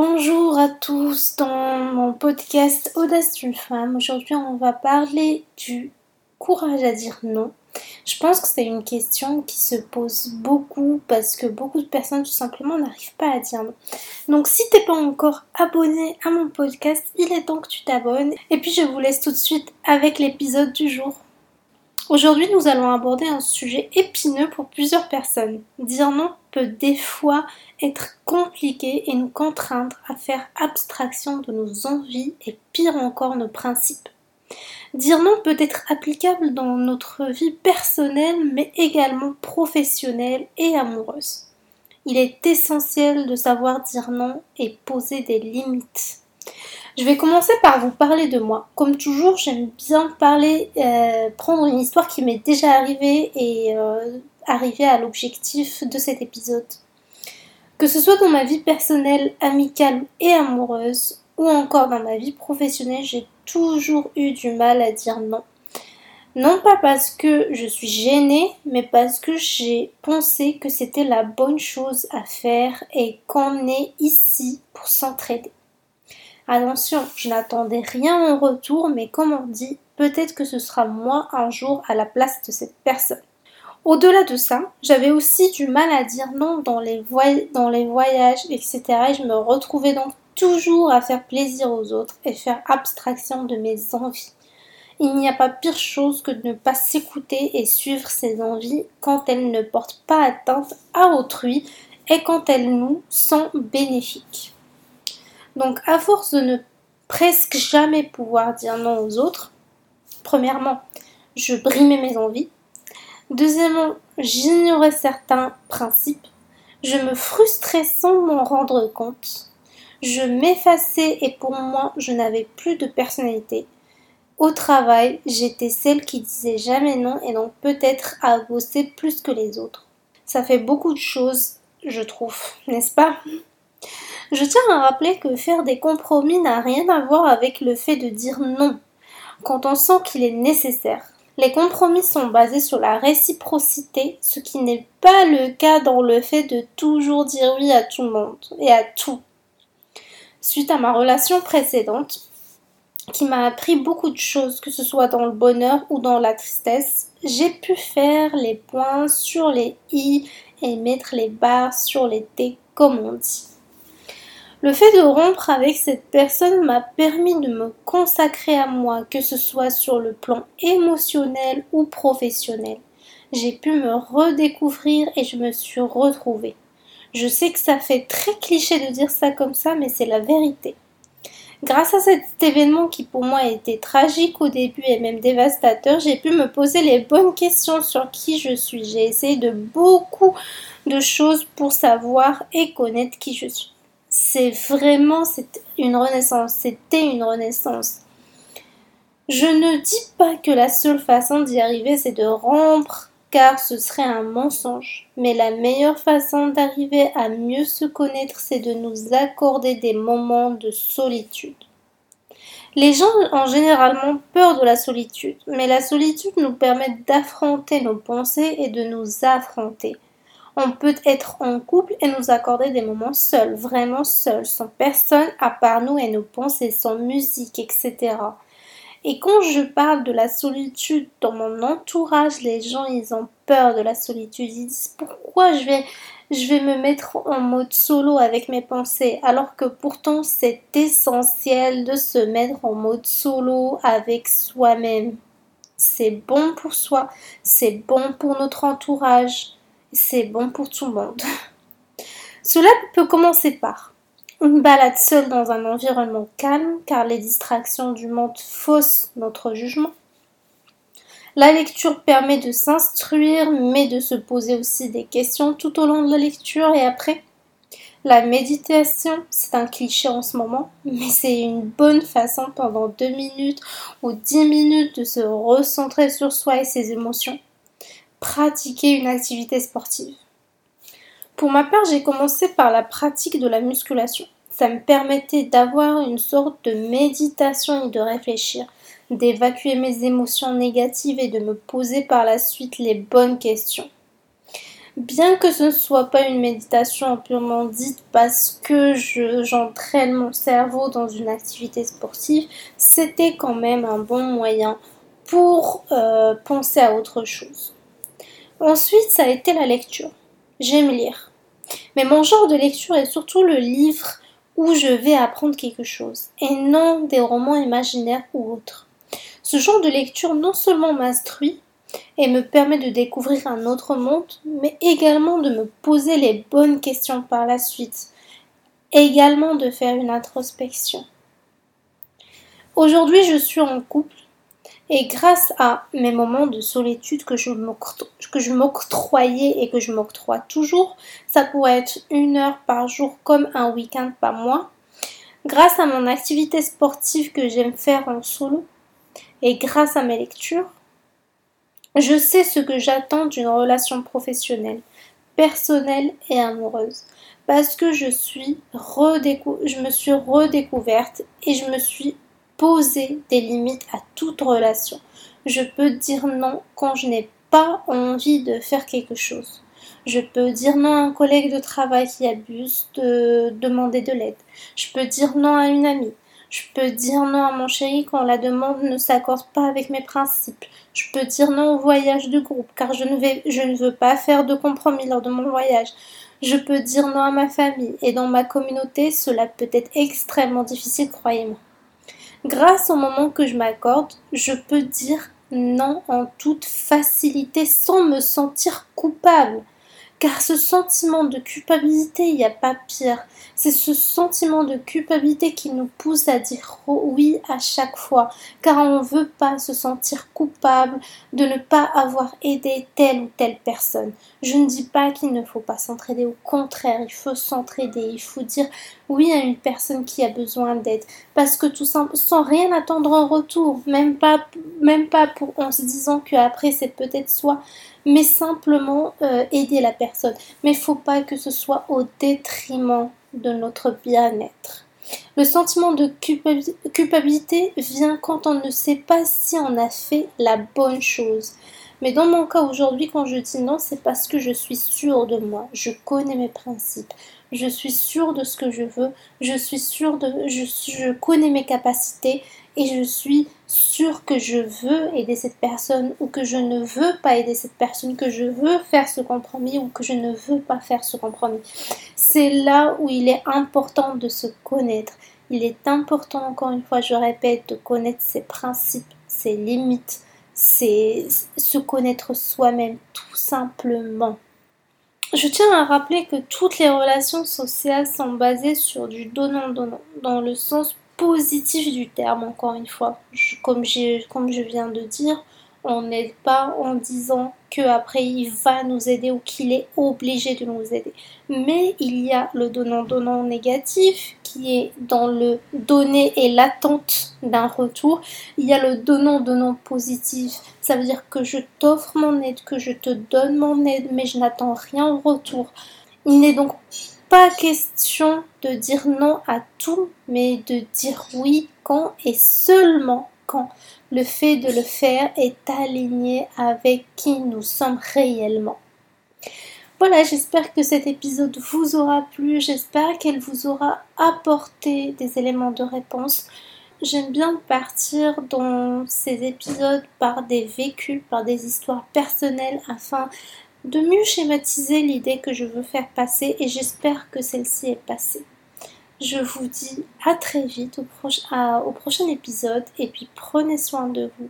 Bonjour à tous dans mon podcast Audace d'une femme. Aujourd'hui, on va parler du courage à dire non. Je pense que c'est une question qui se pose beaucoup parce que beaucoup de personnes tout simplement n'arrivent pas à dire non. Donc si t'es pas encore abonné à mon podcast, il est temps que tu t'abonnes. Et puis je vous laisse tout de suite avec l'épisode du jour. Aujourd'hui, nous allons aborder un sujet épineux pour plusieurs personnes. Dire non peut des fois être compliqué et nous contraindre à faire abstraction de nos envies et pire encore nos principes. Dire non peut être applicable dans notre vie personnelle mais également professionnelle et amoureuse. Il est essentiel de savoir dire non et poser des limites. Je vais commencer par vous parler de moi. Comme toujours, j'aime bien parler, euh, prendre une histoire qui m'est déjà arrivée et euh, arriver à l'objectif de cet épisode. Que ce soit dans ma vie personnelle, amicale et amoureuse, ou encore dans ma vie professionnelle, j'ai toujours eu du mal à dire non. Non pas parce que je suis gênée, mais parce que j'ai pensé que c'était la bonne chose à faire et qu'on est ici pour s'entraider. Attention, je n'attendais rien en retour, mais comme on dit, peut-être que ce sera moi un jour à la place de cette personne. Au-delà de ça, j'avais aussi du mal à dire non dans les, dans les voyages, etc. Et je me retrouvais donc toujours à faire plaisir aux autres et faire abstraction de mes envies. Il n'y a pas pire chose que de ne pas s'écouter et suivre ses envies quand elles ne portent pas atteinte à autrui et quand elles nous sont bénéfiques. Donc, à force de ne presque jamais pouvoir dire non aux autres, premièrement, je brimais mes envies. Deuxièmement, j'ignorais certains principes. Je me frustrais sans m'en rendre compte. Je m'effaçais et pour moi, je n'avais plus de personnalité. Au travail, j'étais celle qui disait jamais non et donc peut-être à bosser plus que les autres. Ça fait beaucoup de choses, je trouve, n'est-ce pas? Je tiens à rappeler que faire des compromis n'a rien à voir avec le fait de dire non quand on sent qu'il est nécessaire. Les compromis sont basés sur la réciprocité, ce qui n'est pas le cas dans le fait de toujours dire oui à tout le monde et à tout. Suite à ma relation précédente, qui m'a appris beaucoup de choses, que ce soit dans le bonheur ou dans la tristesse, j'ai pu faire les points sur les i et mettre les barres sur les t, comme on dit. Le fait de rompre avec cette personne m'a permis de me consacrer à moi, que ce soit sur le plan émotionnel ou professionnel. J'ai pu me redécouvrir et je me suis retrouvée. Je sais que ça fait très cliché de dire ça comme ça, mais c'est la vérité. Grâce à cet événement qui pour moi était tragique au début et même dévastateur, j'ai pu me poser les bonnes questions sur qui je suis. J'ai essayé de beaucoup de choses pour savoir et connaître qui je suis c'est vraiment une renaissance, c'était une renaissance. Je ne dis pas que la seule façon d'y arriver c'est de rompre car ce serait un mensonge, mais la meilleure façon d'arriver à mieux se connaître c'est de nous accorder des moments de solitude. Les gens ont généralement peur de la solitude, mais la solitude nous permet d'affronter nos pensées et de nous affronter. On peut être en couple et nous accorder des moments seuls, vraiment seuls, sans personne à part nous et nos pensées, sans musique, etc. Et quand je parle de la solitude dans mon entourage, les gens ils ont peur de la solitude. Ils disent pourquoi je vais, je vais me mettre en mode solo avec mes pensées alors que pourtant c'est essentiel de se mettre en mode solo avec soi-même. C'est bon pour soi, c'est bon pour notre entourage c'est bon pour tout le monde. Cela peut commencer par une balade seule dans un environnement calme car les distractions du monde faussent notre jugement. La lecture permet de s'instruire mais de se poser aussi des questions tout au long de la lecture et après. La méditation, c'est un cliché en ce moment, mais c'est une bonne façon pendant deux minutes ou dix minutes de se recentrer sur soi et ses émotions pratiquer une activité sportive. Pour ma part, j'ai commencé par la pratique de la musculation. Ça me permettait d'avoir une sorte de méditation et de réfléchir, d'évacuer mes émotions négatives et de me poser par la suite les bonnes questions. Bien que ce ne soit pas une méditation purement dite parce que j'entraîne mon cerveau dans une activité sportive, c'était quand même un bon moyen pour euh, penser à autre chose. Ensuite, ça a été la lecture. J'aime lire. Mais mon genre de lecture est surtout le livre où je vais apprendre quelque chose, et non des romans imaginaires ou autres. Ce genre de lecture non seulement m'instruit et me permet de découvrir un autre monde, mais également de me poser les bonnes questions par la suite, également de faire une introspection. Aujourd'hui, je suis en couple et grâce à mes moments de solitude que je m'octroyais et que je m'octroie toujours, ça pourrait être une heure par jour comme un week-end par mois. Grâce à mon activité sportive que j'aime faire en solo et grâce à mes lectures, je sais ce que j'attends d'une relation professionnelle, personnelle et amoureuse. Parce que je, suis je me suis redécouverte et je me suis poser des limites à toute relation. Je peux dire non quand je n'ai pas envie de faire quelque chose. Je peux dire non à un collègue de travail qui abuse de demander de l'aide. Je peux dire non à une amie. Je peux dire non à mon chéri quand la demande ne s'accorde pas avec mes principes. Je peux dire non au voyage de groupe car je ne, je ne veux pas faire de compromis lors de mon voyage. Je peux dire non à ma famille et dans ma communauté cela peut être extrêmement difficile, croyez-moi. Grâce au moment que je m'accorde, je peux dire non en toute facilité sans me sentir coupable. Car ce sentiment de culpabilité, il n'y a pas pire. C'est ce sentiment de culpabilité qui nous pousse à dire oui à chaque fois. Car on ne veut pas se sentir coupable de ne pas avoir aidé telle ou telle personne. Je ne dis pas qu'il ne faut pas s'entraider. Au contraire, il faut s'entraider. Il faut dire oui à une personne qui a besoin d'aide. Parce que tout simplement, sans rien attendre en retour. Même pas, même pas pour, en se disant qu'après c'est peut-être soit mais simplement euh, aider la personne. Mais il faut pas que ce soit au détriment de notre bien-être. Le sentiment de culpabilité vient quand on ne sait pas si on a fait la bonne chose. Mais dans mon cas aujourd'hui, quand je dis non, c'est parce que je suis sûre de moi, je connais mes principes, je suis sûre de ce que je veux, je suis sûre de, je, connais mes capacités et je suis sûre que je veux aider cette personne ou que je ne veux pas aider cette personne, que je veux faire ce compromis ou que je ne veux pas faire ce compromis. C'est là où il est important de se connaître. Il est important, encore une fois, je répète, de connaître ses principes, ses limites, c'est se connaître soi-même tout simplement. Je tiens à rappeler que toutes les relations sociales sont basées sur du donnant-donnant, dans le sens positif du terme, encore une fois. comme, comme je viens de dire, on n'aide pas en disant qu'après il va nous aider ou qu'il est obligé de nous aider. Mais il y a le donnant-donnant négatif qui est dans le donner et l'attente d'un retour. Il y a le donnant-donnant positif. Ça veut dire que je t'offre mon aide, que je te donne mon aide, mais je n'attends rien en retour. Il n'est donc pas question de dire non à tout, mais de dire oui quand et seulement quand le fait de le faire est aligné avec qui nous sommes réellement. Voilà, j'espère que cet épisode vous aura plu, j'espère qu'elle vous aura apporté des éléments de réponse. J'aime bien partir dans ces épisodes par des vécus, par des histoires personnelles afin de mieux schématiser l'idée que je veux faire passer et j'espère que celle-ci est passée. Je vous dis à très vite au, prochain épisode et puis prenez soin de vous.